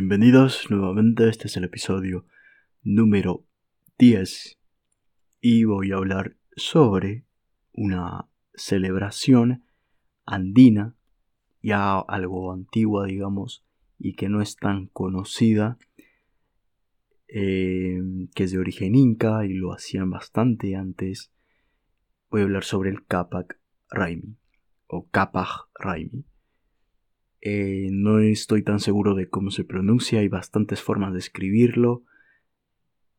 Bienvenidos nuevamente, este es el episodio número 10 y voy a hablar sobre una celebración andina, ya algo antigua digamos, y que no es tan conocida, eh, que es de origen inca y lo hacían bastante antes. Voy a hablar sobre el Capac Raimi o Capac Raimi eh, no estoy tan seguro de cómo se pronuncia, hay bastantes formas de escribirlo,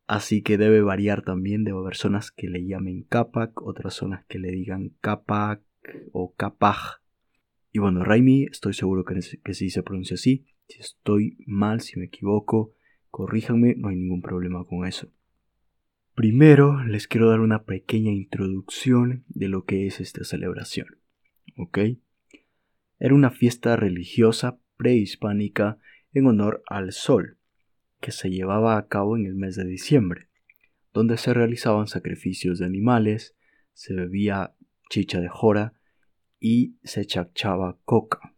así que debe variar también, debe haber zonas que le llamen Capac, otras zonas que le digan Capac o Capaj. Y bueno, Raimi, estoy seguro que, que sí se pronuncia así. Si estoy mal, si me equivoco, corríjanme, no hay ningún problema con eso. Primero les quiero dar una pequeña introducción de lo que es esta celebración. ¿Ok? Era una fiesta religiosa prehispánica en honor al sol, que se llevaba a cabo en el mes de diciembre, donde se realizaban sacrificios de animales, se bebía chicha de jora y se chachaba coca.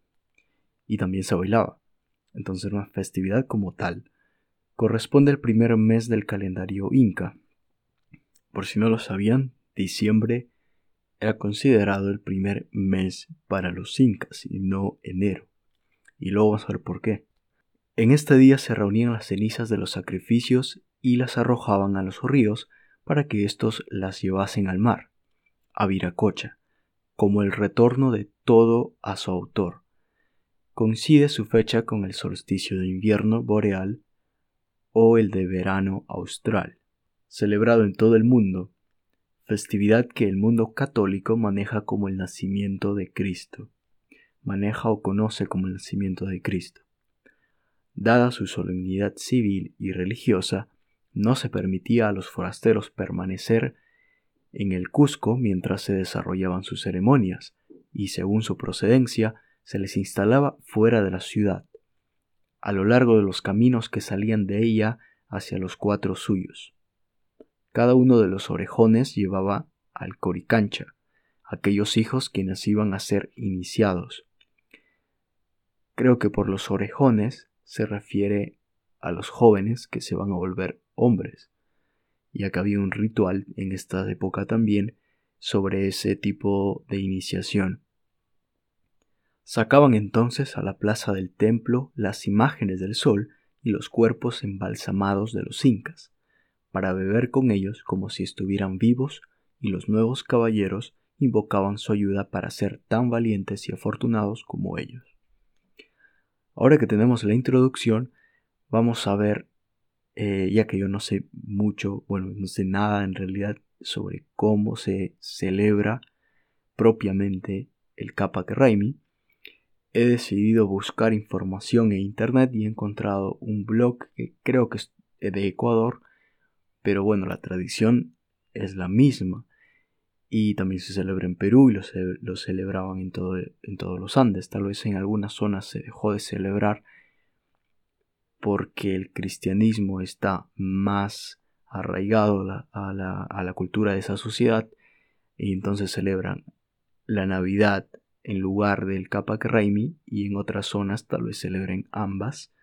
Y también se bailaba. Entonces una festividad como tal. Corresponde al primer mes del calendario inca. Por si no lo sabían, diciembre era considerado el primer mes para los incas y no enero. Y luego vamos a ver por qué. En este día se reunían las cenizas de los sacrificios y las arrojaban a los ríos para que éstos las llevasen al mar, a Viracocha, como el retorno de todo a su autor. Coincide su fecha con el solsticio de invierno boreal o el de verano austral, celebrado en todo el mundo festividad que el mundo católico maneja como el nacimiento de Cristo, maneja o conoce como el nacimiento de Cristo. Dada su solemnidad civil y religiosa, no se permitía a los forasteros permanecer en el Cusco mientras se desarrollaban sus ceremonias, y según su procedencia, se les instalaba fuera de la ciudad, a lo largo de los caminos que salían de ella hacia los cuatro suyos. Cada uno de los orejones llevaba al coricancha, aquellos hijos quienes iban a ser iniciados. Creo que por los orejones se refiere a los jóvenes que se van a volver hombres, ya que había un ritual en esta época también sobre ese tipo de iniciación. Sacaban entonces a la plaza del templo las imágenes del sol y los cuerpos embalsamados de los incas para beber con ellos como si estuvieran vivos, y los nuevos caballeros invocaban su ayuda para ser tan valientes y afortunados como ellos. Ahora que tenemos la introducción, vamos a ver, eh, ya que yo no sé mucho, bueno, no sé nada en realidad sobre cómo se celebra propiamente el Capac Raimi, he decidido buscar información en internet y he encontrado un blog que creo que es de Ecuador pero bueno, la tradición es la misma. Y también se celebra en Perú y lo, celebraban en, todo, en todos los Andes. Tal vez en algunas zonas se dejó de celebrar porque el cristianismo está más arraigado a la, a la cultura de esa sociedad y entonces celebran la Navidad en lugar del Capac Raimi y en otras zonas tal vez celebren ambas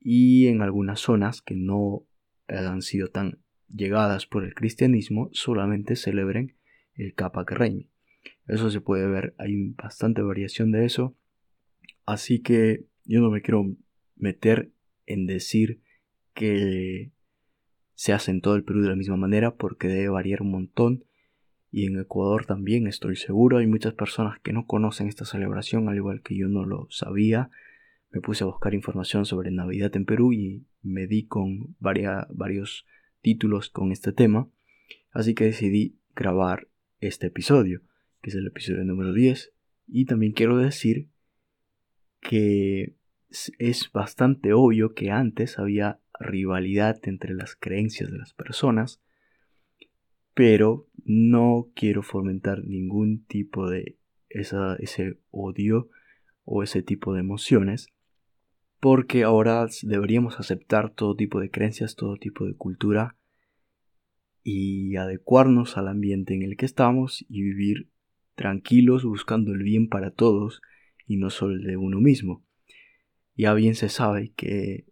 y en algunas zonas que no han sido tan llegadas por el cristianismo solamente celebren el Capac. Eso se puede ver, hay bastante variación de eso. Así que yo no me quiero meter en decir que se hace en todo el Perú de la misma manera porque debe variar un montón. Y en Ecuador también estoy seguro. Hay muchas personas que no conocen esta celebración, al igual que yo no lo sabía me puse a buscar información sobre Navidad en Perú y me di con varios títulos con este tema, así que decidí grabar este episodio, que es el episodio número 10, y también quiero decir que es bastante obvio que antes había rivalidad entre las creencias de las personas, pero no quiero fomentar ningún tipo de ese odio o ese tipo de emociones porque ahora deberíamos aceptar todo tipo de creencias, todo tipo de cultura y adecuarnos al ambiente en el que estamos y vivir tranquilos buscando el bien para todos y no solo el de uno mismo. Ya bien se sabe que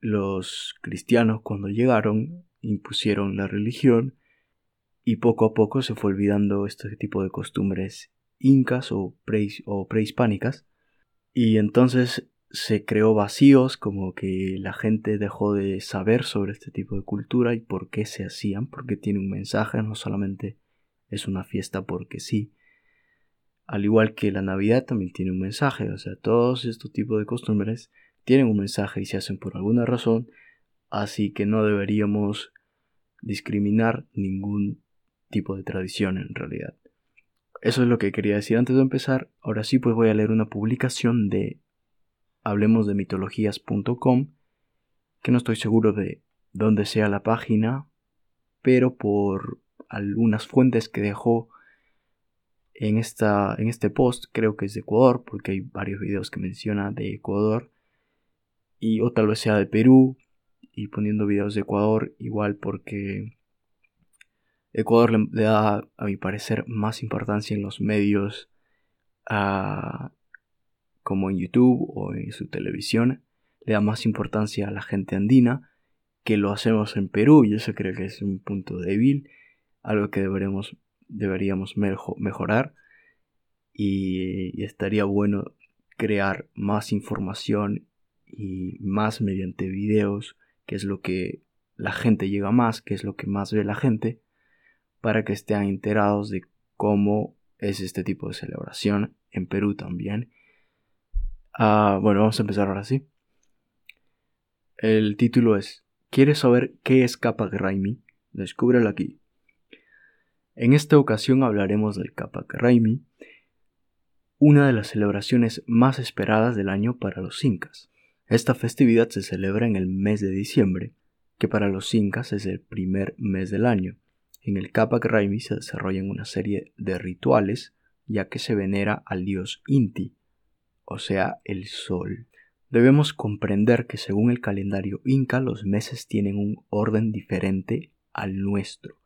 los cristianos cuando llegaron impusieron la religión y poco a poco se fue olvidando este tipo de costumbres incas o, o prehispánicas y entonces se creó vacíos como que la gente dejó de saber sobre este tipo de cultura y por qué se hacían, porque tiene un mensaje, no solamente es una fiesta porque sí. Al igual que la Navidad también tiene un mensaje, o sea, todos estos tipos de costumbres tienen un mensaje y se hacen por alguna razón, así que no deberíamos discriminar ningún tipo de tradición en realidad. Eso es lo que quería decir antes de empezar. Ahora sí, pues voy a leer una publicación de hablemos de mitologías.com, que no estoy seguro de dónde sea la página, pero por algunas fuentes que dejó en, esta, en este post, creo que es de Ecuador, porque hay varios videos que menciona de Ecuador, y o tal vez sea de Perú, y poniendo videos de Ecuador, igual porque Ecuador le, da, a mi parecer, más importancia en los medios a, como en YouTube o en su televisión, le da más importancia a la gente andina que lo hacemos en Perú. Y eso creo que es un punto débil, algo que deberemos, deberíamos mejorar. Y, estaría bueno crear más información y más mediante videos, que es lo que la gente llega más, que es lo que más ve la gente, para que estén enterados de cómo es este tipo de celebración en Perú también Ah, bueno, vamos a empezar ahora sí. El título es ¿Quieres saber qué es Capac Raimi? Descúbrelo aquí. En esta ocasión hablaremos del Capac Raimi, una de las celebraciones más esperadas del año para los incas. Esta festividad se celebra en el mes de diciembre, que para los incas es el primer mes del año. En el Capac Raimi se desarrollan una serie de rituales, ya que se venera al dios Inti, o sea, el Sol. Debemos comprender que según el calendario inca los meses tienen un orden diferente al nuestro.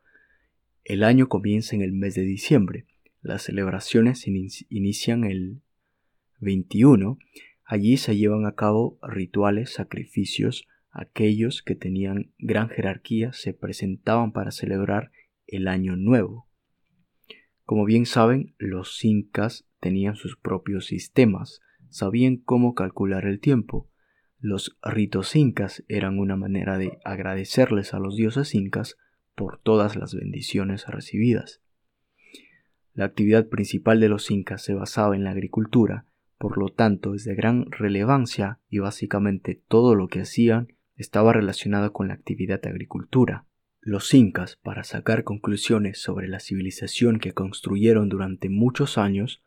El año comienza en el mes de diciembre. Las celebraciones inician el 21. Allí se llevan a cabo rituales, sacrificios. Aquellos que tenían gran jerarquía se presentaban para celebrar el año nuevo. Como bien saben, los incas tenían sus propios sistemas, sabían cómo calcular el tiempo. Los ritos incas eran una manera de agradecerles a los dioses incas por todas las bendiciones recibidas. La actividad principal de los incas se basaba en la agricultura, por lo tanto es de gran relevancia y básicamente todo lo que hacían estaba relacionado con la actividad de agricultura. Los incas, para sacar conclusiones sobre la civilización que construyeron durante muchos años,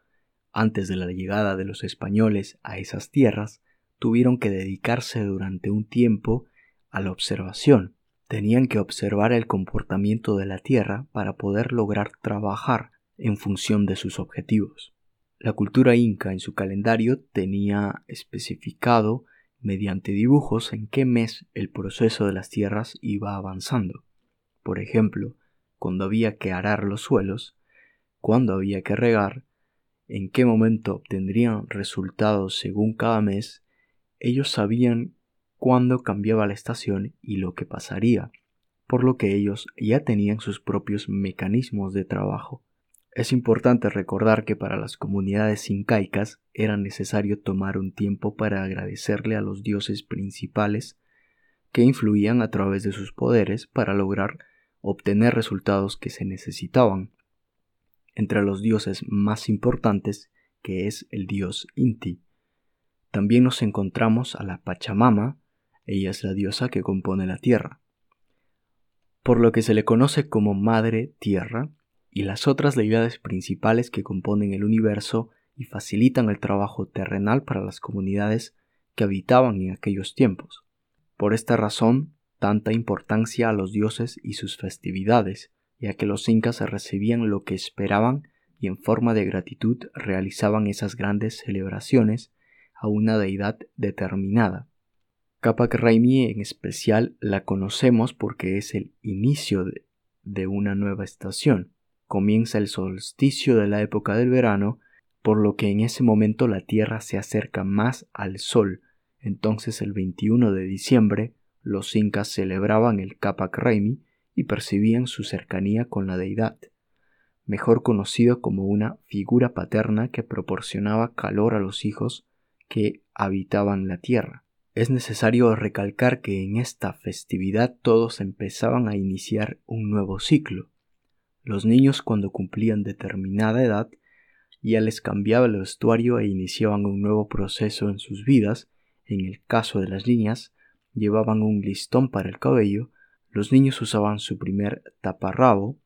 antes de la llegada de los españoles a esas tierras, tuvieron que dedicarse durante un tiempo a la observación. Tenían que observar el comportamiento de la tierra para poder lograr trabajar en función de sus objetivos. La cultura inca en su calendario tenía especificado mediante dibujos en qué mes el proceso de las tierras iba avanzando. Por ejemplo, cuando había que arar los suelos, cuando había que regar, en qué momento obtendrían resultados según cada mes, ellos sabían cuándo cambiaba la estación y lo que pasaría, por lo que ellos ya tenían sus propios mecanismos de trabajo. Es importante recordar que para las comunidades incaicas era necesario tomar un tiempo para agradecerle a los dioses principales que influían a través de sus poderes para lograr obtener resultados que se necesitaban entre los dioses más importantes, que es el dios Inti. También nos encontramos a la Pachamama, ella es la diosa que compone la tierra, por lo que se le conoce como Madre Tierra, y las otras deidades principales que componen el universo y facilitan el trabajo terrenal para las comunidades que habitaban en aquellos tiempos. Por esta razón, tanta importancia a los dioses y sus festividades, ya que los incas recibían lo que esperaban y en forma de gratitud realizaban esas grandes celebraciones a una deidad determinada. Capac Raimi en especial la conocemos porque es el inicio de, una nueva estación. Comienza el solsticio de la época del verano, por lo que en ese momento la Tierra se acerca más al Sol, Entonces el 21 de diciembre los incas celebraban el Capac Raimi y percibían su cercanía con la deidad, mejor conocido como una figura paterna que proporcionaba calor a los hijos que habitaban la tierra. Es necesario recalcar que en esta festividad todos empezaban a iniciar un nuevo ciclo. Los niños cuando cumplían determinada edad ya les cambiaba el vestuario e iniciaban un nuevo proceso en sus vidas. En el caso de las niñas, llevaban un listón para el cabello, los niños usaban su primer taparrabo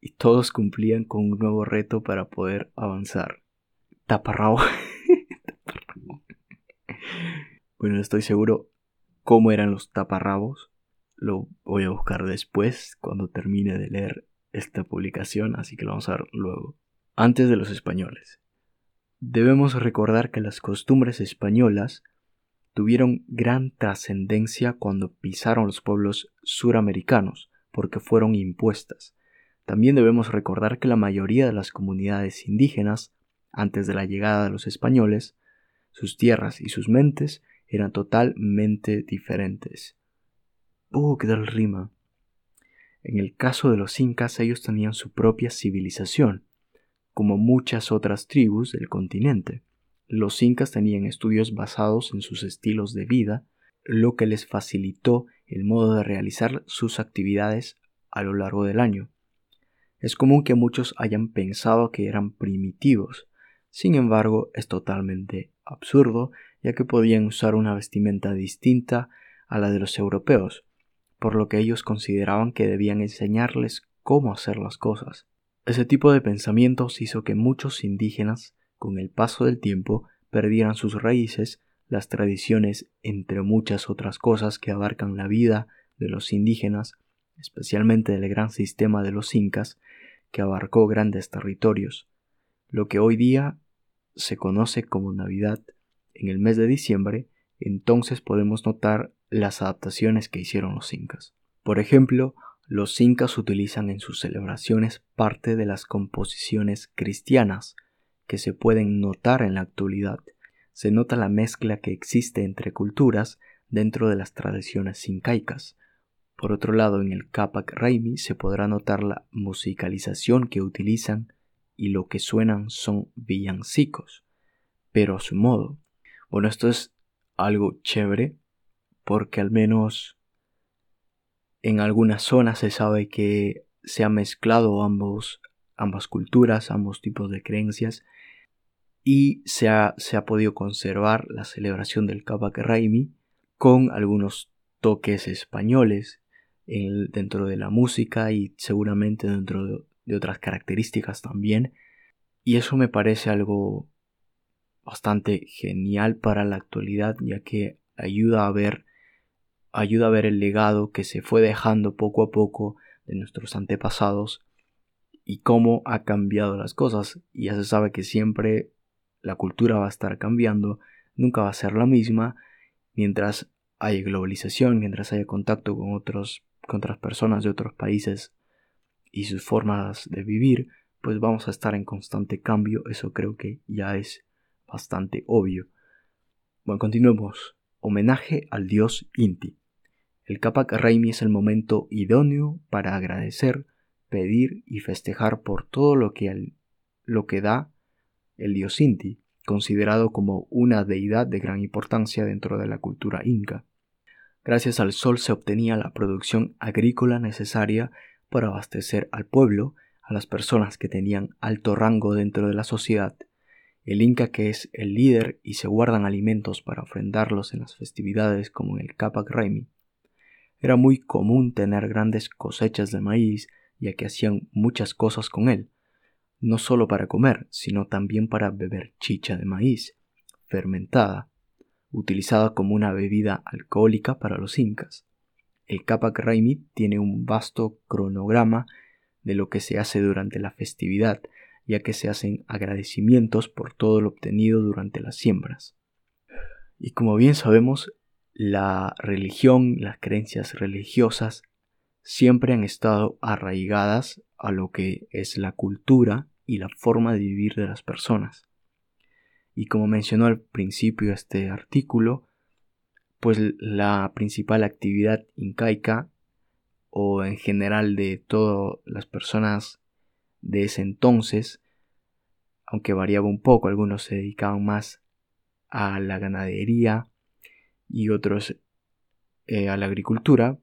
y todos cumplían con un nuevo reto para poder avanzar. Taparrabo. bueno, no estoy seguro cómo eran los taparrabos. Lo voy a buscar después cuando termine de leer esta publicación, así que lo vamos a ver luego antes de los españoles. Debemos recordar que las costumbres españolas tuvieron gran trascendencia cuando pisaron los pueblos suramericanos, porque fueron impuestas. También debemos recordar que la mayoría de las comunidades indígenas, antes de la llegada de los españoles, sus tierras y sus mentes eran totalmente diferentes. ¡Uh, qué tal rima! En el caso de los incas, ellos tenían su propia civilización, como muchas otras tribus del continente. Los incas tenían estudios basados en sus estilos de vida, lo que les facilitó el modo de realizar sus actividades a lo largo del año. Es común que muchos hayan pensado que eran primitivos, sin embargo es totalmente absurdo, ya que podían usar una vestimenta distinta a la de los europeos, por lo que ellos consideraban que debían enseñarles cómo hacer las cosas. Ese tipo de pensamientos hizo que muchos indígenas, con el paso del tiempo, perdieran sus raíces, las tradiciones, entre muchas otras cosas que abarcan la vida de los indígenas, especialmente del gran sistema de los incas, que abarcó grandes territorios. Lo que hoy día se conoce como Navidad, en el mes de diciembre, entonces podemos notar las adaptaciones que hicieron los incas. Por ejemplo, los incas utilizan en sus celebraciones parte de las composiciones cristianas que se pueden notar en la actualidad. Se nota la mezcla que existe entre culturas dentro de las tradiciones incaicas. Por otro lado, en el Capac Raimi se podrá notar la musicalización que utilizan y lo que suenan son villancicos, pero a su modo. Bueno, esto es algo chévere porque al menos en algunas zonas se sabe que se han mezclado ambos, ambas culturas, ambos tipos de creencias y se ha, se ha podido conservar la celebración del Kabak Raimi con algunos toques españoles dentro de la música y seguramente dentro de, de otras características también. Y eso me parece algo bastante genial para la actualidad ya que ayuda a ver ayuda a ver el legado que se fue dejando poco a poco de nuestros antepasados y cómo ha cambiado las cosas. Y ya se sabe que siempre la cultura va a estar cambiando, nunca va a ser la misma, mientras haya globalización, mientras haya contacto con, otras personas de otros países y sus formas de vivir, pues vamos a estar en constante cambio, eso creo que ya es bastante obvio. Bueno, continuemos. Homenaje al dios Inti. El Capac Raimi es el momento idóneo para agradecer, pedir y festejar por todo lo que da el dios Inti, considerado como una deidad de gran importancia dentro de la cultura inca. Gracias al sol se obtenía la producción agrícola necesaria para abastecer al pueblo, a las personas que tenían alto rango dentro de la sociedad, el Inca que es el líder y se guardan alimentos para ofrendarlos en las festividades como en el Capac Raimi, era muy común tener grandes cosechas de maíz, ya que hacían muchas cosas con él, no solo para comer, sino también para beber chicha de maíz, fermentada, utilizada como una bebida alcohólica para los incas. El Capac Raimi tiene un vasto cronograma de lo que se hace durante la festividad, ya que se hacen agradecimientos por todo lo obtenido durante las siembras. Y como bien sabemos, la religión, las creencias religiosas siempre han estado arraigadas a lo que es la cultura y la forma de vivir de las personas. Y como mencionó al principio este artículo, pues la principal actividad incaica o en general de todas las personas de ese entonces, aunque variaba un poco, algunos se dedicaban más a la ganadería y otros eh, a la agricultura,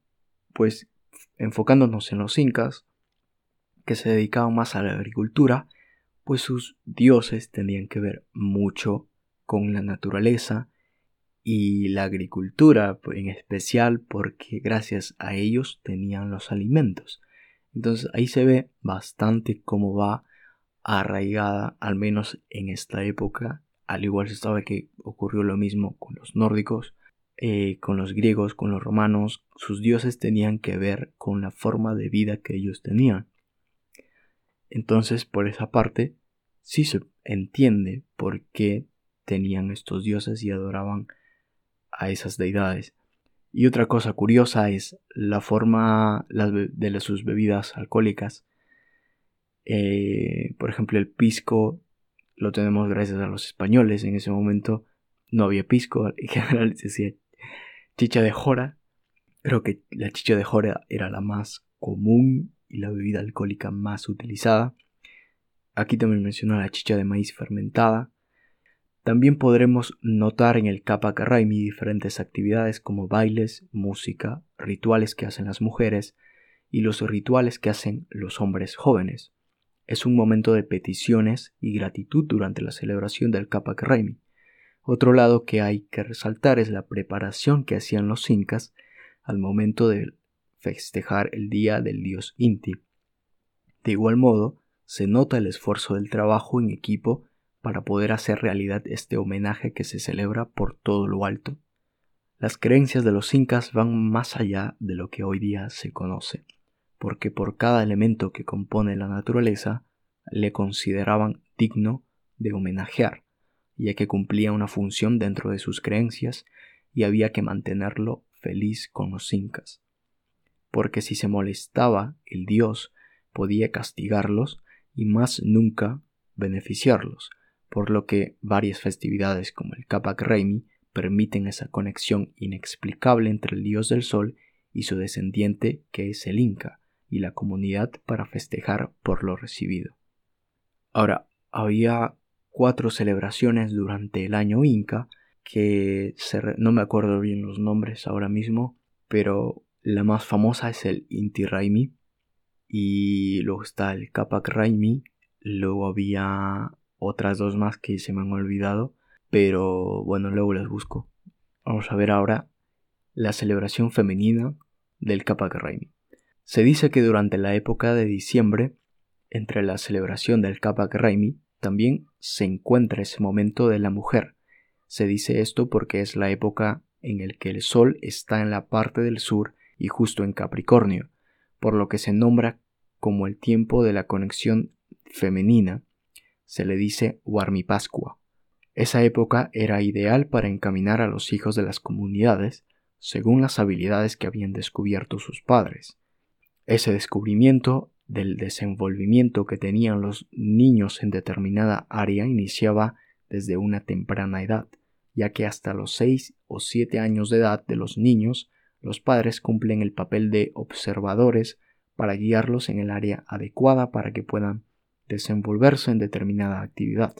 pues enfocándonos en los incas, que se dedicaban más a la agricultura, pues sus dioses tenían que ver mucho con la naturaleza y la agricultura en especial porque gracias a ellos tenían los alimentos. Entonces ahí se ve bastante cómo va arraigada, al menos en esta época, al igual se sabe que ocurrió lo mismo con los nórdicos, eh, con los griegos, con los romanos, sus dioses tenían que ver con la forma de vida que ellos tenían. Entonces, por esa parte, sí se entiende por qué tenían estos dioses y adoraban a esas deidades. Y otra cosa curiosa es la forma de sus bebidas alcohólicas. Eh, por ejemplo, el pisco lo tenemos gracias a los españoles. En ese momento no había pisco, en general se decía chicha de jora. Creo que la chicha de jora era la más común y la bebida alcohólica más utilizada. Aquí también menciono la chicha de maíz fermentada. También podremos notar en el Capac Raimi diferentes actividades como bailes, música, rituales que hacen las mujeres y los rituales que hacen los hombres jóvenes. Es un momento de peticiones y gratitud durante la celebración del Capac Raimi. Otro lado que hay que resaltar es la preparación que hacían los incas al momento de festejar el día del dios Inti. De igual modo, se nota el esfuerzo del trabajo en equipo para poder hacer realidad este homenaje que se celebra por todo lo alto. Las creencias de los incas van más allá de lo que hoy día se conoce, porque por cada elemento que compone la naturaleza le consideraban digno de homenajear, ya que cumplía una función dentro de sus creencias y había que mantenerlo feliz con los incas. Porque si se molestaba el dios, podía castigarlos y más nunca beneficiarlos, por lo que varias festividades como el Capac Reimi permiten esa conexión inexplicable entre el dios del sol y su descendiente que es el Inca, y la comunidad para festejar por lo recibido. Ahora, había cuatro celebraciones durante el año Inca que no me acuerdo bien los nombres ahora mismo, pero la más famosa es el Inti Raimi, y luego está el Capac Raimi, luego había otras dos más que se me han olvidado, pero bueno, luego las busco. Vamos a ver ahora la celebración femenina del Capac Raimi. Se dice que durante la época de diciembre, entre la celebración del Capac Raimi, también se encuentra ese momento de la mujer. Se dice esto porque es la época en el que el sol está en la parte del sur y justo en Capricornio, por lo que se nombra como el tiempo de la conexión femenina, se le dice Pascua. Esa época era ideal para encaminar a los hijos de las comunidades según las habilidades que habían descubierto sus padres. Ese descubrimiento del desenvolvimiento que tenían los niños en determinada área iniciaba desde una temprana edad, ya que hasta los 6 o 7 años de edad de los niños los padres cumplen el papel de observadores para guiarlos en el área adecuada para que puedan desenvolverse en determinada actividad.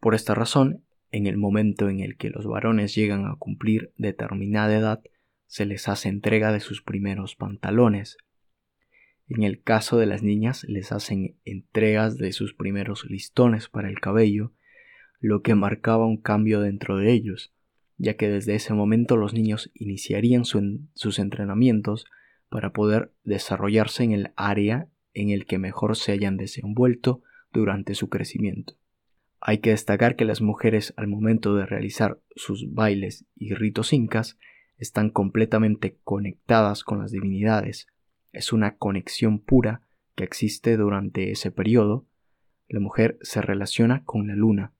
Por esta razón, en el momento en el que los varones llegan a cumplir determinada edad, se les hace entrega de sus primeros pantalones. En el caso de las niñas les hacen entregas de sus primeros listones para el cabello, lo que marcaba un cambio dentro de ellos, ya que desde ese momento los niños iniciarían sus entrenamientos para poder desarrollarse en el área en el que mejor se hayan desenvuelto durante su crecimiento. Hay que destacar que las mujeres al momento de realizar sus bailes y ritos incas están completamente conectadas con las divinidades. Es una conexión pura que existe durante ese periodo. La mujer se relaciona con la luna,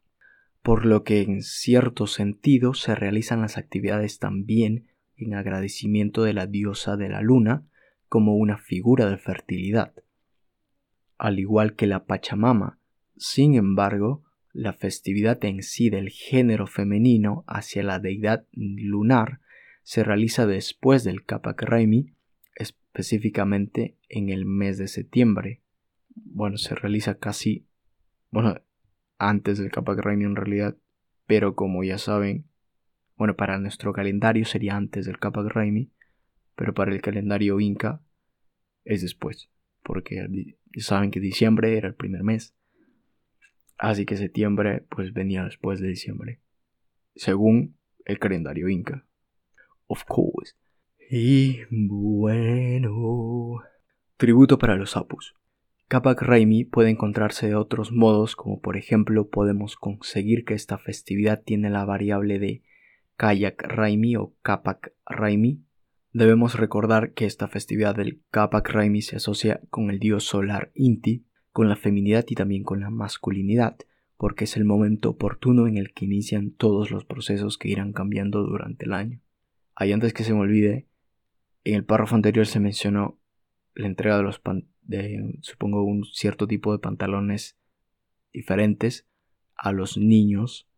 por lo que en cierto sentido se realizan las actividades también en agradecimiento de la diosa de la luna como una figura de fertilidad. Al igual que la Pachamama, sin embargo, la festividad en sí del género femenino hacia la deidad lunar se realiza después del Kapak específicamente en el mes de septiembre. Bueno, se realiza casi, bueno, antes del Kapak Raimi en realidad, pero como ya saben, bueno, para nuestro calendario sería antes del Kapak Raimi, pero para el calendario Inca es después, porque saben que diciembre era el primer mes. Así que septiembre pues venía después de diciembre, según el calendario inca. Of course. Y bueno. Tributo para los apus. Capac Raimi puede encontrarse de otros modos, como por ejemplo podemos conseguir que esta festividad tiene la variable de Kayak Raimi o Capac Raimi. Debemos recordar que esta festividad del Capac Raimi se asocia con el dios solar Inti, con la feminidad y también con la masculinidad, porque es el momento oportuno en el que inician todos los procesos que irán cambiando durante el año. Ahí antes que se me olvide, en el párrafo anterior se mencionó la entrega de los de, supongo un cierto tipo de pantalones diferentes a los niños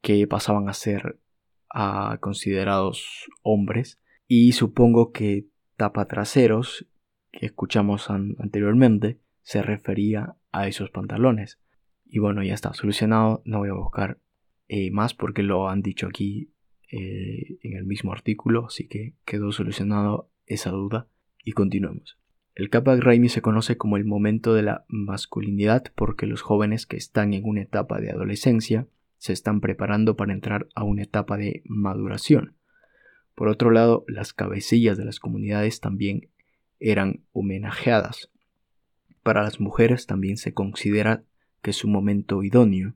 que pasaban a ser considerados hombres y supongo que tapatraseros que escuchamos anteriormente se refería a esos pantalones. Y bueno, ya está solucionado. No voy a buscar eh, más porque lo han dicho aquí eh, en el mismo artículo. Así que quedó solucionado esa duda. Y continuemos. El Capac Raimi se conoce como el momento de la masculinidad porque los jóvenes que están en una etapa de adolescencia se están preparando para entrar a una etapa de maduración. Por otro lado, las cabecillas de las comunidades también eran homenajeadas. Para las mujeres también se considera que es su momento idóneo,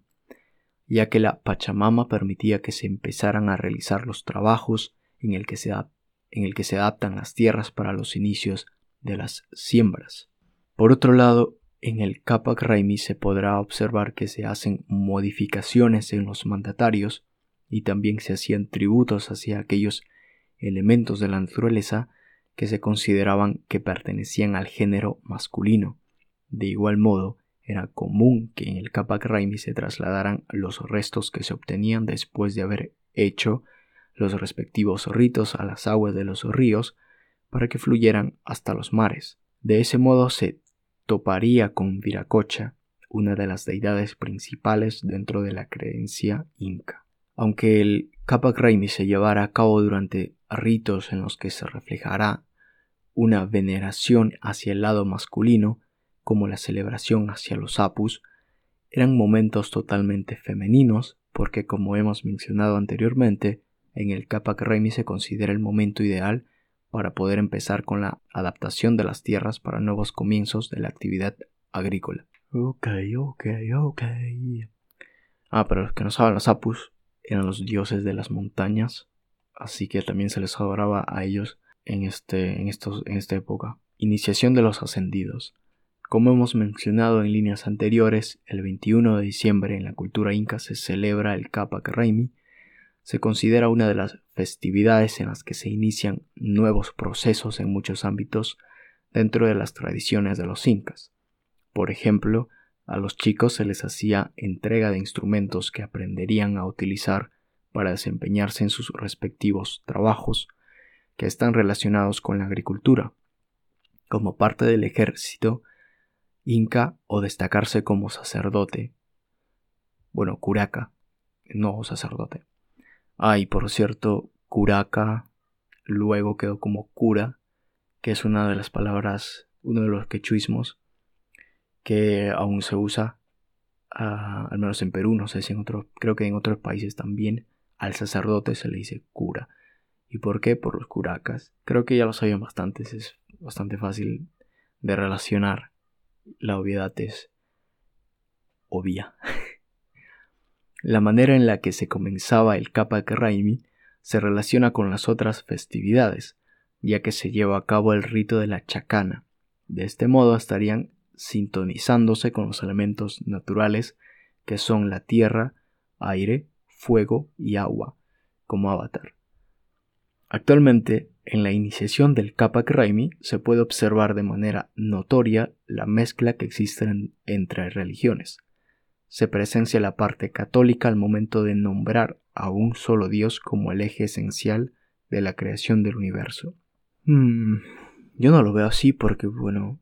ya que la Pachamama permitía que se empezaran a realizar los trabajos en el que se, en el que se adaptan las tierras para los inicios de las siembras. Por otro lado, en el Kapak Raimi se podrá observar que se hacen modificaciones en los mandatarios y también se hacían tributos hacia aquellos elementos de la naturaleza que se consideraban que pertenecían al género masculino. De igual modo, era común que en el Capac Raimi se trasladaran los restos que se obtenían después de haber hecho los respectivos ritos a las aguas de los ríos para que fluyeran hasta los mares. De ese modo se toparía con Viracocha, una de las deidades principales dentro de la creencia inca. Aunque el Capac Raimi se llevara a cabo durante ritos en los que se reflejará una veneración hacia el lado masculino, como la celebración hacia los apus, eran momentos totalmente femeninos porque como hemos mencionado anteriormente, en el Capac Raimi se considera el momento ideal para poder empezar con la adaptación de las tierras para nuevos comienzos de la actividad agrícola. Ok, ok, ok. Ah, pero los que no saben, los apus eran los dioses de las montañas, así que también se les adoraba a ellos en, este, en, estos, en esta época. Iniciación de los ascendidos. Como hemos mencionado en líneas anteriores, el 21 de diciembre en la cultura inca se celebra el Capac Raimi. Se considera una de las festividades en las que se inician nuevos procesos en muchos ámbitos dentro de las tradiciones de los incas. Por ejemplo, a los chicos se les hacía entrega de instrumentos que aprenderían a utilizar para desempeñarse en sus respectivos trabajos que están relacionados con la agricultura. Como parte del ejército, inca o destacarse como sacerdote. Bueno, curaca, no sacerdote. Ah, y por cierto, curaca luego quedó como cura, que es una de las palabras, uno de los quechuismos que aún se usa, ah, al menos en Perú, no sé si en otros, creo que en otros países también, al sacerdote se le dice cura. ¿Y por qué? Por los curacas. Creo que ya lo sabían bastantes, es bastante fácil de relacionar la obviedad es obvia. la manera en la que se comenzaba el Capac Raimi se relaciona con las otras festividades, ya que se lleva a cabo el rito de la chacana. De este modo estarían sintonizándose con los elementos naturales que son la tierra, aire, fuego y agua, como avatar. Actualmente, en la iniciación del Kapak Raimi se puede observar de manera notoria la mezcla que existe entre religiones. Se presencia la parte católica al momento de nombrar a un solo Dios como el eje esencial de la creación del universo. Hmm, yo no lo veo así porque, bueno,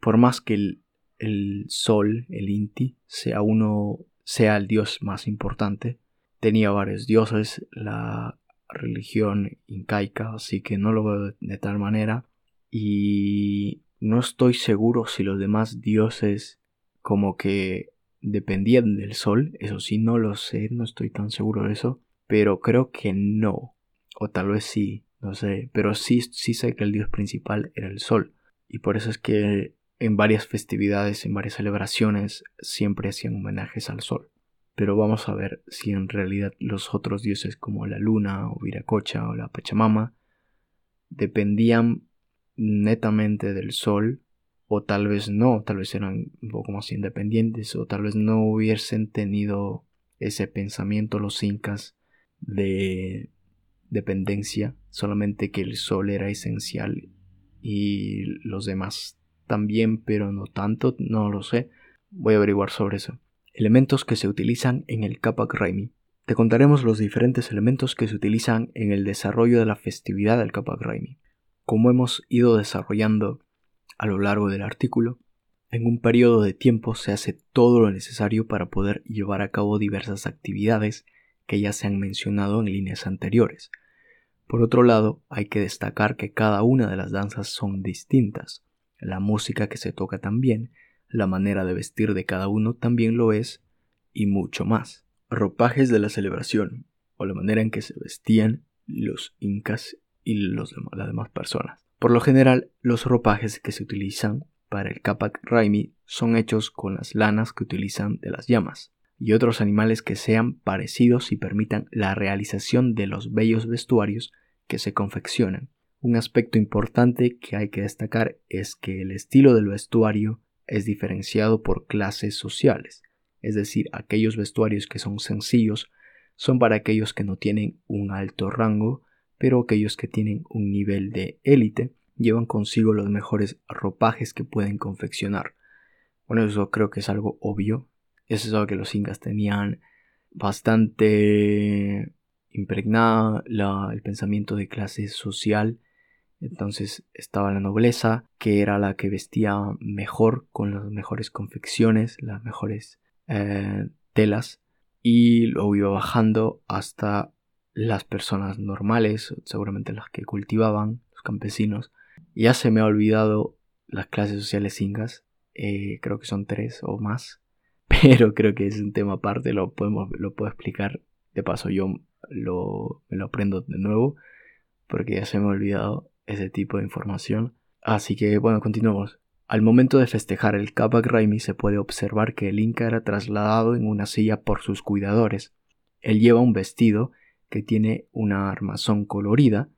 por más que el, el sol, el Inti, sea uno, sea el dios más importante, tenía varios dioses, la religión incaica, así que no lo veo de tal manera. Y no estoy seguro si los demás dioses como que dependían del sol, eso sí, no lo sé, no estoy tan seguro de eso, pero creo que no, o tal vez sí, no sé, pero sí, sí sé que el dios principal era el sol, y por eso es que en varias festividades, en varias celebraciones, siempre hacían homenajes al sol. Pero vamos a ver si en realidad los otros dioses como la luna o Viracocha o la Pachamama dependían netamente del sol o tal vez no, tal vez eran un poco más independientes o tal vez no hubiesen tenido ese pensamiento los incas de dependencia, solamente que el sol era esencial y los demás también, pero no tanto, no lo sé. Voy a averiguar sobre eso. Elementos que se utilizan en el Kapak Raimi. Te contaremos los diferentes elementos que se utilizan en el desarrollo de la festividad del Kapak Raimi. Como hemos ido desarrollando a lo largo del artículo, en un periodo de tiempo se hace todo lo necesario para poder llevar a cabo diversas actividades que ya se han mencionado en líneas anteriores. Por otro lado, hay que destacar que cada una de las danzas son distintas. La música que se toca también, la manera de vestir de cada uno también lo es, y mucho más. Ropajes de la celebración, o la manera en que se vestían los incas y las demás personas. Por lo general, los ropajes que se utilizan para el Kapak Raimi son hechos con las lanas que utilizan de las llamas y otros animales que sean parecidos y permitan la realización de los bellos vestuarios que se confeccionan. Un aspecto importante que hay que destacar es que el estilo del vestuario es diferenciado por clases sociales, es decir, aquellos vestuarios que son sencillos son para aquellos que no tienen un alto rango pero aquellos que tienen un nivel de élite llevan consigo los mejores ropajes que pueden confeccionar. Bueno, eso creo que es algo obvio. Eso es algo que los incas tenían bastante impregnado el pensamiento de clase social. Entonces estaba la nobleza, que era la que vestía mejor, con las mejores confecciones, las mejores eh, telas, y luego iba bajando hasta las personas normales, seguramente las que cultivaban, los campesinos. Ya se me ha olvidado las clases sociales incas, eh, creo que son tres o más, pero creo que es un tema aparte, lo, podemos, lo puedo explicar. De paso, yo lo, me lo aprendo de nuevo, porque ya se me ha olvidado ese tipo de información. Así que bueno, continuamos. Al momento de festejar el Kapak Raimi se puede observar que el Inca era trasladado en una silla por sus cuidadores. Él lleva un vestido que tiene una armazón colorida,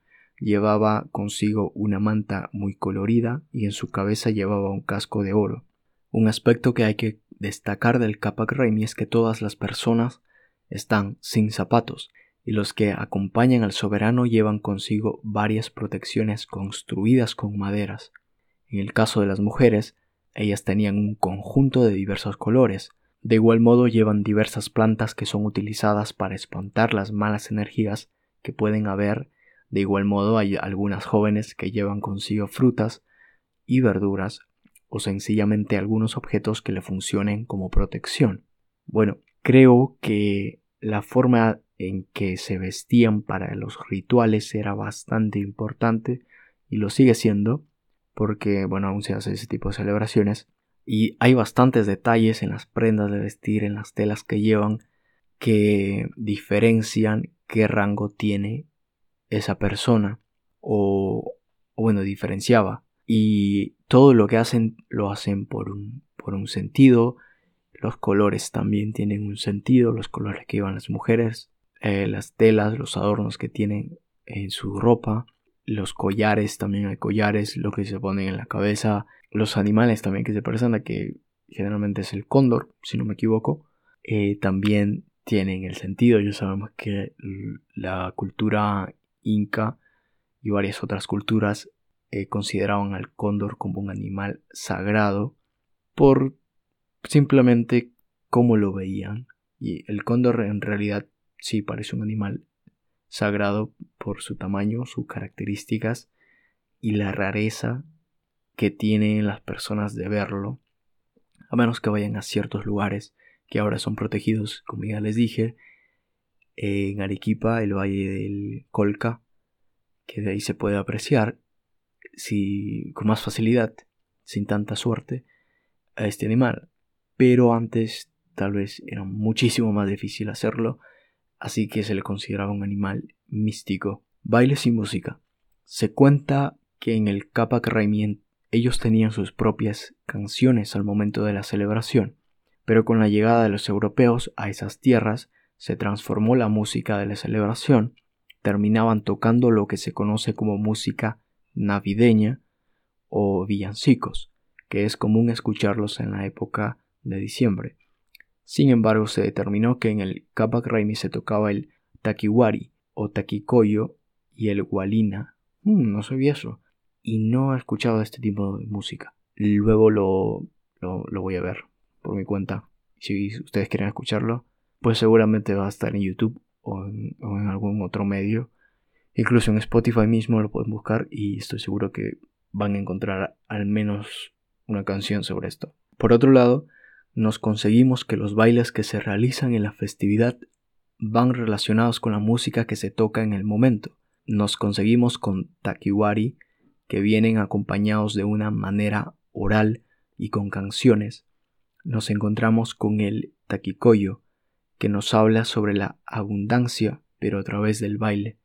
llevaba consigo una manta muy colorida y en su cabeza llevaba un casco de oro. Un aspecto que hay que destacar del Capac Raimi es que todas las personas están sin zapatos y los que acompañan al soberano llevan consigo varias protecciones construidas con maderas. En el caso de las mujeres, ellas tenían un conjunto de diversos colores, de igual modo llevan diversas plantas que son utilizadas para espantar las malas energías que pueden haber. De igual modo hay algunas jóvenes que llevan consigo frutas y verduras o sencillamente algunos objetos que le funcionen como protección. Bueno, creo que la forma en que se vestían para los rituales era bastante importante y lo sigue siendo porque bueno aún se hace ese tipo de celebraciones y hay bastantes detalles en las prendas de vestir, en las telas que llevan, que diferencian qué rango tiene esa persona o, bueno, diferenciaba. Y todo lo que hacen lo hacen por un, por un sentido. Los colores también tienen un sentido, los colores que llevan las mujeres, eh, las telas, los adornos que tienen en su ropa, los collares, también hay collares, lo que se ponen en la cabeza, los animales también que se parecen a que generalmente es el cóndor, si no me equivoco, eh, también tienen el sentido. Ya sabemos que la cultura inca y varias otras culturas eh, consideraban al cóndor como un animal sagrado por simplemente cómo lo veían. Y el cóndor en realidad sí parece un animal sagrado por su tamaño, sus características y la rareza que tienen las personas de verlo, a menos que vayan a ciertos lugares que ahora son protegidos, como ya les dije, en Arequipa, el Valle del Colca, que de ahí se puede apreciar si, con más facilidad, sin tanta suerte, a este animal. Pero antes tal vez era muchísimo más difícil hacerlo, así que se le consideraba un animal místico. Bailes y música. Se cuenta que en el Capac Raimien ellos tenían sus propias canciones al momento de la celebración, pero con la llegada de los europeos a esas tierras se transformó la música de la celebración, terminaban tocando lo que se conoce como música navideña o villancicos, que es común escucharlos en la época de diciembre. Sin embargo, se determinó que en el Capac Raimi se tocaba el takiwari o taquicoyo y el gualina. Mm, no sabía eso. Y no he escuchado este tipo de música. Luego lo, lo, voy a ver por mi cuenta. Si ustedes quieren escucharlo, pues seguramente va a estar en YouTube o en, o en algún otro medio. Incluso en Spotify mismo lo pueden buscar y estoy seguro que van a encontrar al menos una canción sobre esto. Por otro lado, nos conseguimos que los bailes que se realizan en la festividad van relacionados con la música que se toca en el momento. Nos conseguimos con takiwari, que vienen acompañados de una manera oral y con canciones. Nos encontramos con el taquikoyo, que nos habla sobre la abundancia, pero a través del baile.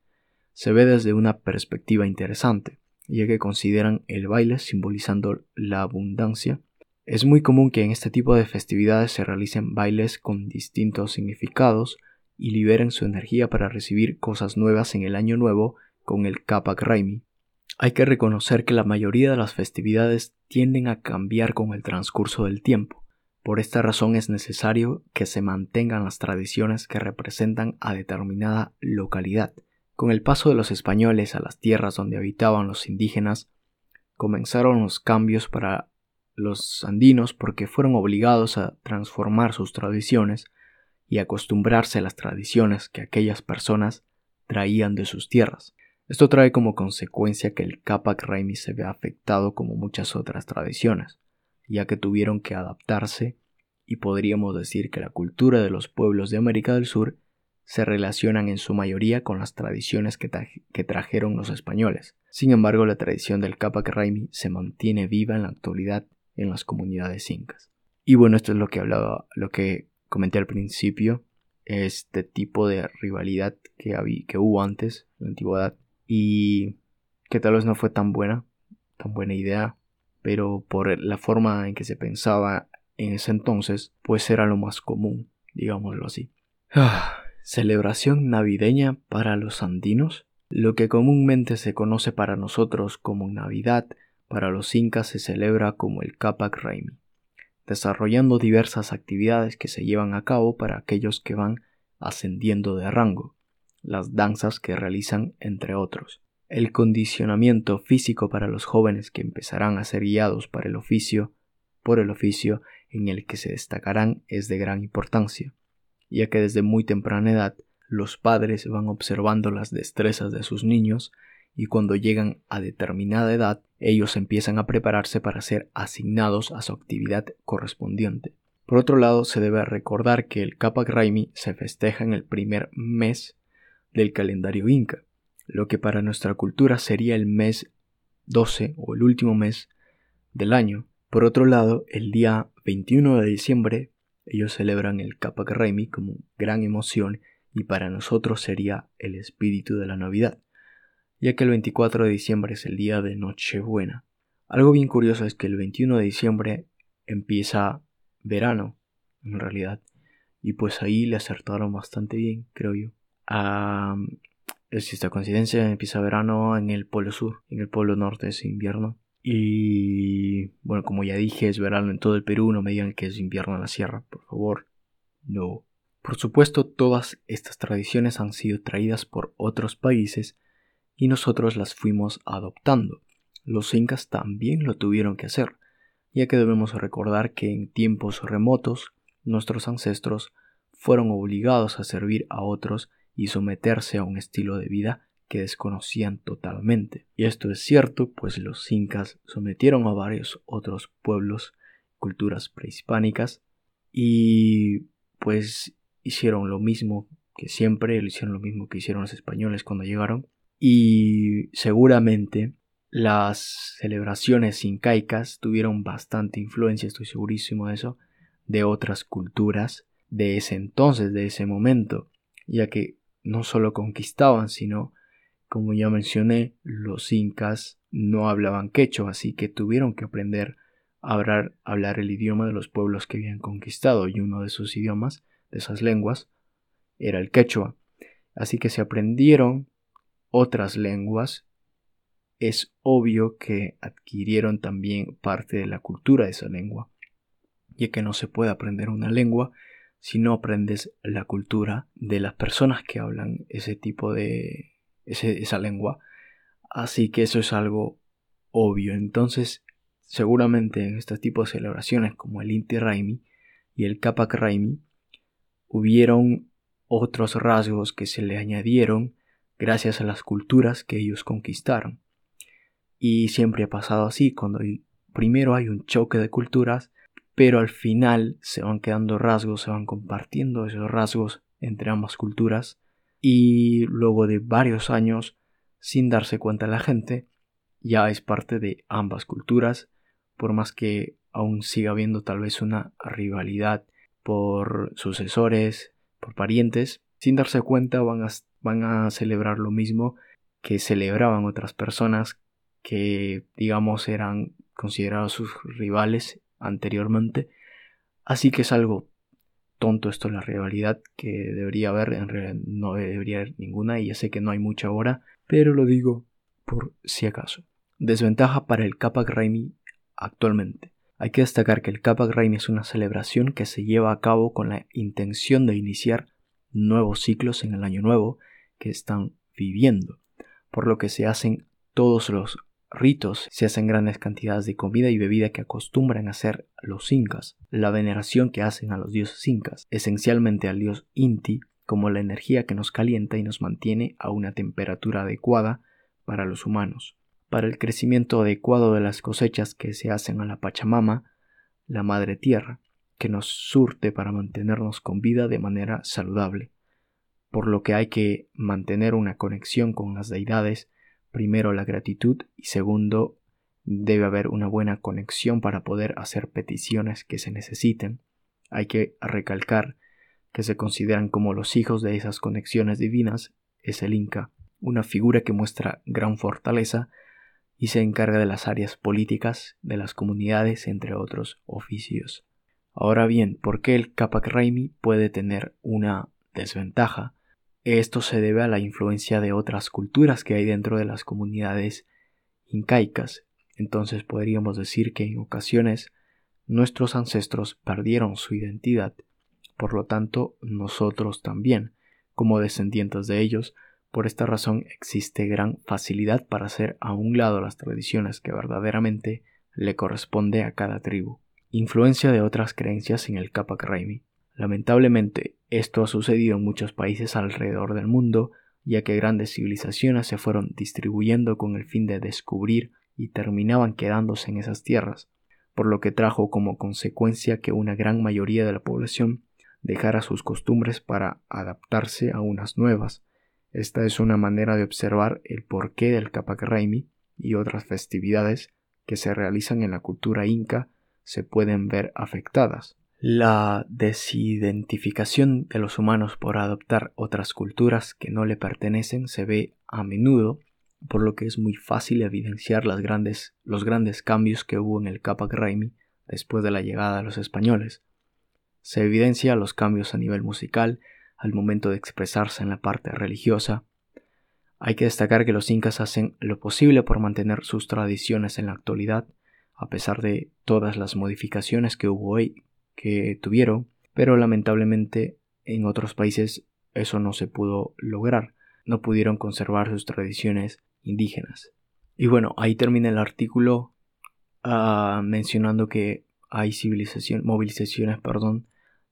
Se ve desde una perspectiva interesante, ya que consideran el baile simbolizando la abundancia es muy común que en este tipo de festividades se realicen bailes con distintos significados y liberen su energía para recibir cosas nuevas en el año nuevo con el Kapak Raimi. Hay que reconocer que la mayoría de las festividades tienden a cambiar con el transcurso del tiempo. Por esta razón es necesario que se mantengan las tradiciones que representan a determinada localidad. Con el paso de los españoles a las tierras donde habitaban los indígenas, comenzaron los cambios para los andinos porque fueron obligados a transformar sus tradiciones y acostumbrarse a las tradiciones que aquellas personas traían de sus tierras. Esto trae como consecuencia que el Capac Raimi se vea afectado como muchas otras tradiciones, ya que tuvieron que adaptarse y podríamos decir que la cultura de los pueblos de América del Sur se relacionan en su mayoría con las tradiciones que, trajeron los españoles. Sin embargo, la tradición del Capac Raimi se mantiene viva en la actualidad en las comunidades incas. Y bueno, esto es lo que hablaba, lo que comenté al principio, este tipo de rivalidad que, que hubo antes, en la antigüedad, y que tal vez no fue tan buena, tan buena idea, pero por la forma en que se pensaba en ese entonces, pues era lo más común, digámoslo así. Ah, celebración navideña para los andinos. Lo que comúnmente se conoce para nosotros como Navidad para los incas se celebra como el Capac Raimi, desarrollando diversas actividades que se llevan a cabo para aquellos que van ascendiendo de rango, las danzas que realizan entre otros. El condicionamiento físico para los jóvenes que empezarán a ser guiados para el oficio, por el oficio en el que se destacarán es de gran importancia, ya que desde muy temprana edad los padres van observando las destrezas de sus niños y cuando llegan a determinada edad ellos empiezan a prepararse para ser asignados a su actividad correspondiente. Por otro lado, se debe recordar que el Capac Raimi se festeja en el primer mes del calendario inca, lo que para nuestra cultura sería el mes 12 o el último mes del año. Por otro lado, el día 21 de diciembre ellos celebran el Capac Raimi como gran emoción y para nosotros sería el espíritu de la Navidad ya que el 24 de diciembre es el día de Nochebuena. Algo bien curioso es que el 21 de diciembre empieza verano, en realidad, y pues ahí le acertaron bastante bien, creo yo. Ah, es esta coincidencia, empieza verano en el polo sur, en el polo norte es invierno. Y bueno, como ya dije, es verano en todo el Perú, no me digan que es invierno en la sierra, por favor. No. Por supuesto, todas estas tradiciones han sido traídas por otros países y nosotros las fuimos adoptando. Los incas también lo tuvieron que hacer, ya que debemos recordar que en tiempos remotos nuestros ancestros fueron obligados a servir a otros y someterse a un estilo de vida que desconocían totalmente. Y esto es cierto, pues los incas sometieron a varios otros pueblos, culturas prehispánicas, y pues hicieron lo mismo que siempre, hicieron lo mismo que hicieron los españoles cuando llegaron, y seguramente las celebraciones incaicas tuvieron bastante influencia, estoy segurísimo de eso, de otras culturas de ese entonces, de ese momento, ya que no solo conquistaban, sino, como ya mencioné, los incas no hablaban quechua, así que tuvieron que aprender a hablar, hablar el idioma de los pueblos que habían conquistado, y uno de esos idiomas, de esas lenguas, era el quechua. Así que se aprendieron otras lenguas, es obvio que adquirieron también parte de la cultura de esa lengua, ya que no se puede aprender una lengua si no aprendes la cultura de las personas que hablan ese tipo de esa lengua. Así que eso es algo obvio. Entonces, seguramente en este tipo de celebraciones como el Inti Raimi y el Kapak Raimi, hubieron otros rasgos que se le añadieron gracias a las culturas que ellos conquistaron. Y siempre ha pasado así, cuando primero hay un choque de culturas, pero al final se van quedando rasgos, se van compartiendo esos rasgos entre ambas culturas y luego de varios años, sin darse cuenta la gente, ya es parte de ambas culturas, por más que aún siga habiendo tal vez una rivalidad por sucesores, por parientes, sin darse cuenta van a, van a celebrar lo mismo que celebraban otras personas que digamos eran considerados sus rivales anteriormente. Así que es algo tonto esto la rivalidad que debería haber, en realidad no debería haber ninguna y ya sé que no hay mucha ahora, pero lo digo por si acaso. Desventaja para el Kapak Raimi actualmente. Hay que destacar que el Kapak Raimi es una celebración que se lleva a cabo con la intención de iniciar nuevos ciclos en el año nuevo que están viviendo, por lo que se hacen todos los ritos se hacen grandes cantidades de comida y bebida que acostumbran hacer los incas, la veneración que hacen a los dioses incas, esencialmente al dios Inti, como la energía que nos calienta y nos mantiene a una temperatura adecuada para los humanos, para el crecimiento adecuado de las cosechas que se hacen a la Pachamama, la Madre Tierra, que nos surte para mantenernos con vida de manera saludable, por lo que hay que mantener una conexión con las deidades primero la gratitud y segundo debe haber una buena conexión para poder hacer peticiones que se necesiten. Hay que recalcar que se consideran como los hijos de esas conexiones divinas es el Inca, una figura que muestra gran fortaleza y se encarga de las áreas políticas de las comunidades, entre otros oficios. Ahora bien, ¿por qué el Capac Raimi puede tener una desventaja? Esto se debe a la influencia de otras culturas que hay dentro de las comunidades incaicas. Entonces podríamos decir que en ocasiones nuestros ancestros perdieron su identidad. Por lo tanto, nosotros también, como descendientes de ellos, por esta razón existe gran facilidad para hacer a un lado las tradiciones que verdaderamente le corresponde a cada tribu. Influencia de otras creencias en el Kapak Raimi. Lamentablemente, esto ha sucedido en muchos países alrededor del mundo, ya que grandes civilizaciones se fueron distribuyendo con el fin de descubrir y terminaban quedándose en esas tierras, por lo que trajo como consecuencia que una gran mayoría de la población dejara sus costumbres para adaptarse a unas nuevas. Esta es una manera de observar el porqué del Capac Raimi y otras festividades que se realizan en la cultura inca se pueden ver afectadas. La desidentificación de los humanos por adoptar otras culturas que no le pertenecen se ve a menudo, por lo que es muy fácil evidenciar los grandes cambios que hubo en el Capac Raimi después de la llegada de los españoles. Se evidencia los cambios a nivel musical al momento de expresarse en la parte religiosa. Hay que destacar que los incas hacen lo posible por mantener sus tradiciones en la actualidad, a pesar de todas las modificaciones que hubo hoy que tuvieron, pero lamentablemente en otros países eso no se pudo lograr, no pudieron conservar sus tradiciones indígenas. Y bueno, ahí termina el artículo ah, mencionando que hay civilización, movilizaciones perdón,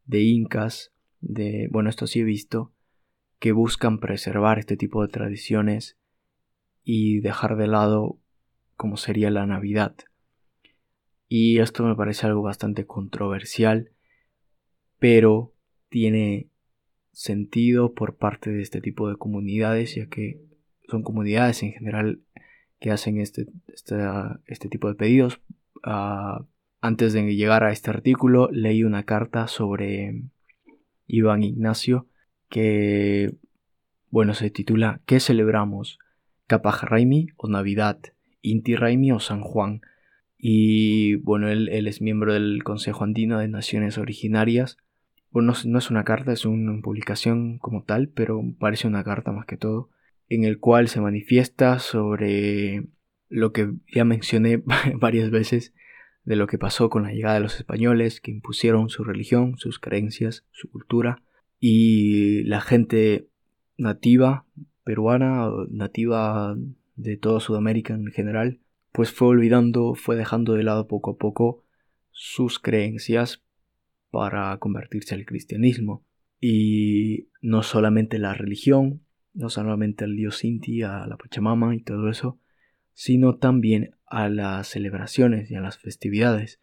de incas, de, bueno, esto sí he visto, que buscan preservar este tipo de tradiciones y dejar de lado como sería la Navidad. Y esto me parece algo bastante controversial, pero tiene sentido por parte de este tipo de comunidades, ya que son comunidades en general que hacen este, este, este tipo de pedidos. Ah, antes de llegar a este artículo, leí una carta sobre Iván Ignacio que, bueno, se titula ¿Qué celebramos? ¿Capaj Raimi o Navidad? ¿Inti Raimi o San Juan? Y bueno, él, es miembro del Consejo Andino de Naciones Originarias. Bueno, no, es una carta, es una publicación como tal, pero parece una carta más que todo, en el cual se manifiesta sobre lo que ya mencioné varias veces de lo que pasó con la llegada de los españoles, que impusieron su religión, sus creencias, su cultura, y la gente nativa peruana, nativa de toda Sudamérica en general, pues fue olvidando, fue dejando de lado poco a poco sus creencias para convertirse al cristianismo. Y no solamente la religión, no solamente al dios Inti, a la Pachamama y todo eso, sino también a las celebraciones y a las festividades.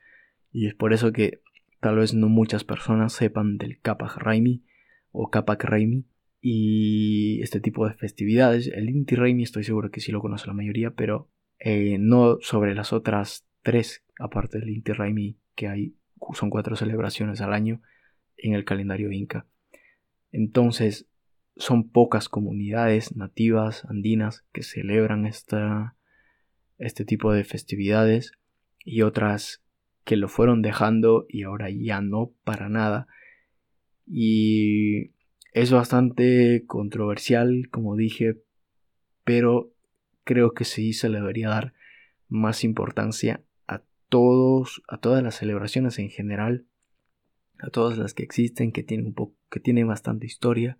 Y es por eso que tal vez no muchas personas sepan del Kapaj Raimi o Kapak Raimi y este tipo de festividades. El Inti Raimi estoy seguro que sí lo conoce la mayoría, pero eh, no sobre las otras tres, aparte del Inti Raimi, que hay, son cuatro celebraciones al año en el calendario inca. Entonces, son pocas comunidades nativas andinas que celebran esta, este tipo de festividades y otras que lo fueron dejando y ahora ya no para nada. Y es bastante controversial, como dije, pero creo que sí se le debería dar más importancia a todos, a todas las celebraciones en general, a todas las que existen, que tienen un poco, que tienen bastante historia,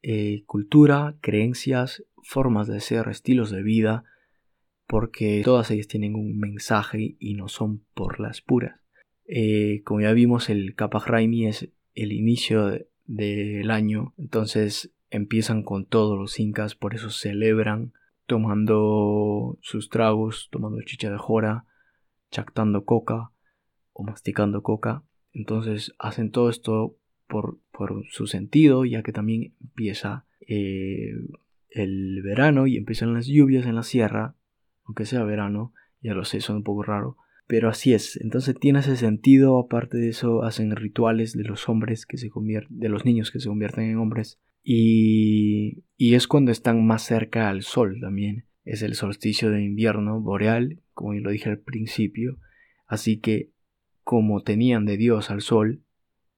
eh, cultura, creencias, formas de ser, estilos de vida, porque todas ellas tienen un mensaje y no son por las puras. Eh, como ya vimos, el Kapaj Raimi es el inicio del año, entonces empiezan con todos los incas, por eso celebran tomando sus tragos, tomando chicha de jora, chactando coca o masticando coca. Entonces hacen todo esto por, por su sentido, ya que también empieza eh, el verano y empiezan las lluvias en la sierra, aunque sea verano, ya lo sé, son un poco raro. Pero así es, entonces tiene ese sentido, aparte de eso hacen rituales de los hombres que se convierten, de los niños que se convierten en hombres, y, es cuando están más cerca al sol también. Es el solsticio de invierno boreal, como lo dije al principio. Así que como tenían de Dios al sol,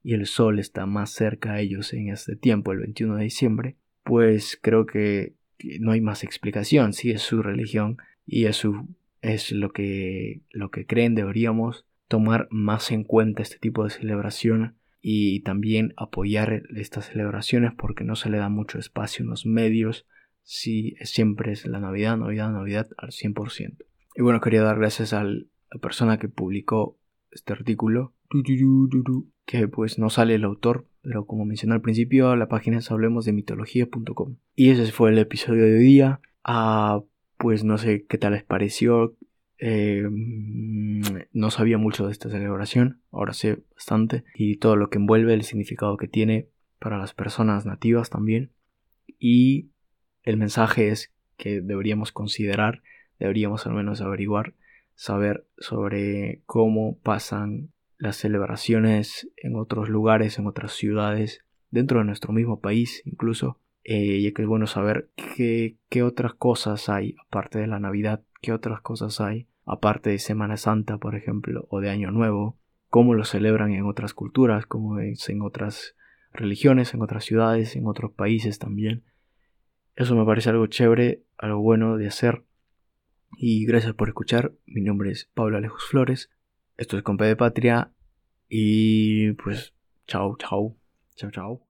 y el sol está más cerca a ellos en este tiempo, el 21 de diciembre, pues creo que no hay más explicación. Si es su religión y es, su, es lo, que, lo que creen, deberíamos tomar más en cuenta este tipo de celebración y también apoyar estas celebraciones porque no se le da mucho espacio en los medios si siempre es la Navidad, Navidad, Navidad al 100%. Y bueno, quería dar gracias a la persona que publicó este artículo, que pues no sale el autor, pero como mencioné al principio, la página es hablemosdemitología.com. Y ese fue el episodio de hoy día. Ah, pues no sé qué tal les pareció, eh, mm, no sabía mucho de esta celebración, ahora sé bastante, y todo lo que envuelve, el significado que tiene para las personas nativas también. Y el mensaje es que deberíamos considerar, deberíamos al menos averiguar, saber sobre cómo pasan las celebraciones en otros lugares, en otras ciudades, dentro de nuestro mismo país incluso, eh, y que es bueno saber qué, qué otras cosas hay aparte de la Navidad qué otras cosas hay, aparte de Semana Santa, por ejemplo, o de Año Nuevo, cómo lo celebran en otras culturas, cómo es en otras religiones, en otras ciudades, en otros países también. Eso me parece algo chévere, algo bueno de hacer. Y gracias por escuchar. Mi nombre es Pablo Alejos Flores. Esto es Compe de Patria. Y pues, chao, chao. Chao, chao.